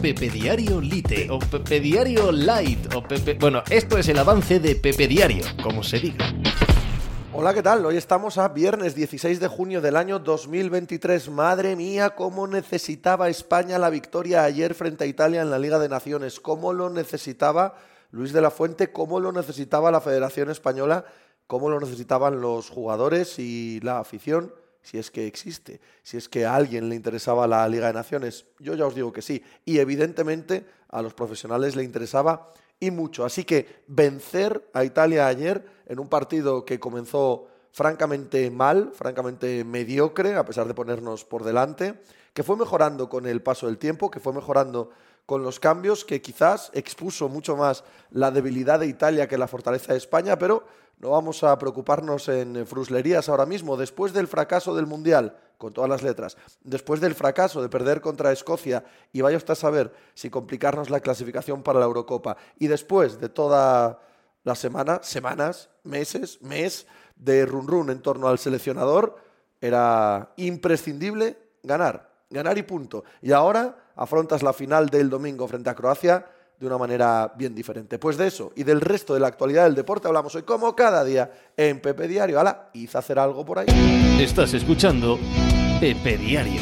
Pepe Diario Lite o Pepe Diario Light o Pepe... Bueno, esto es el avance de Pepe Diario, como se diga. Hola, ¿qué tal? Hoy estamos a viernes 16 de junio del año 2023. Madre mía, cómo necesitaba España la victoria ayer frente a Italia en la Liga de Naciones. Cómo lo necesitaba Luis de la Fuente, cómo lo necesitaba la Federación Española, cómo lo necesitaban los jugadores y la afición si es que existe, si es que a alguien le interesaba la Liga de Naciones. Yo ya os digo que sí. Y evidentemente a los profesionales le interesaba y mucho. Así que vencer a Italia ayer en un partido que comenzó francamente mal, francamente mediocre, a pesar de ponernos por delante, que fue mejorando con el paso del tiempo, que fue mejorando con los cambios, que quizás expuso mucho más la debilidad de Italia que la fortaleza de España, pero no vamos a preocuparnos en fruslerías ahora mismo. Después del fracaso del Mundial, con todas las letras, después del fracaso de perder contra Escocia, y vaya usted a saber si complicarnos la clasificación para la Eurocopa, y después de toda la semana, semanas, meses, mes de run run en torno al seleccionador, era imprescindible ganar, ganar y punto. Y ahora afrontas la final del domingo frente a Croacia de una manera bien diferente. Pues de eso y del resto de la actualidad del deporte hablamos hoy como cada día en Pepe Diario. Hala, hice hacer algo por ahí. Estás escuchando Pepe Diario.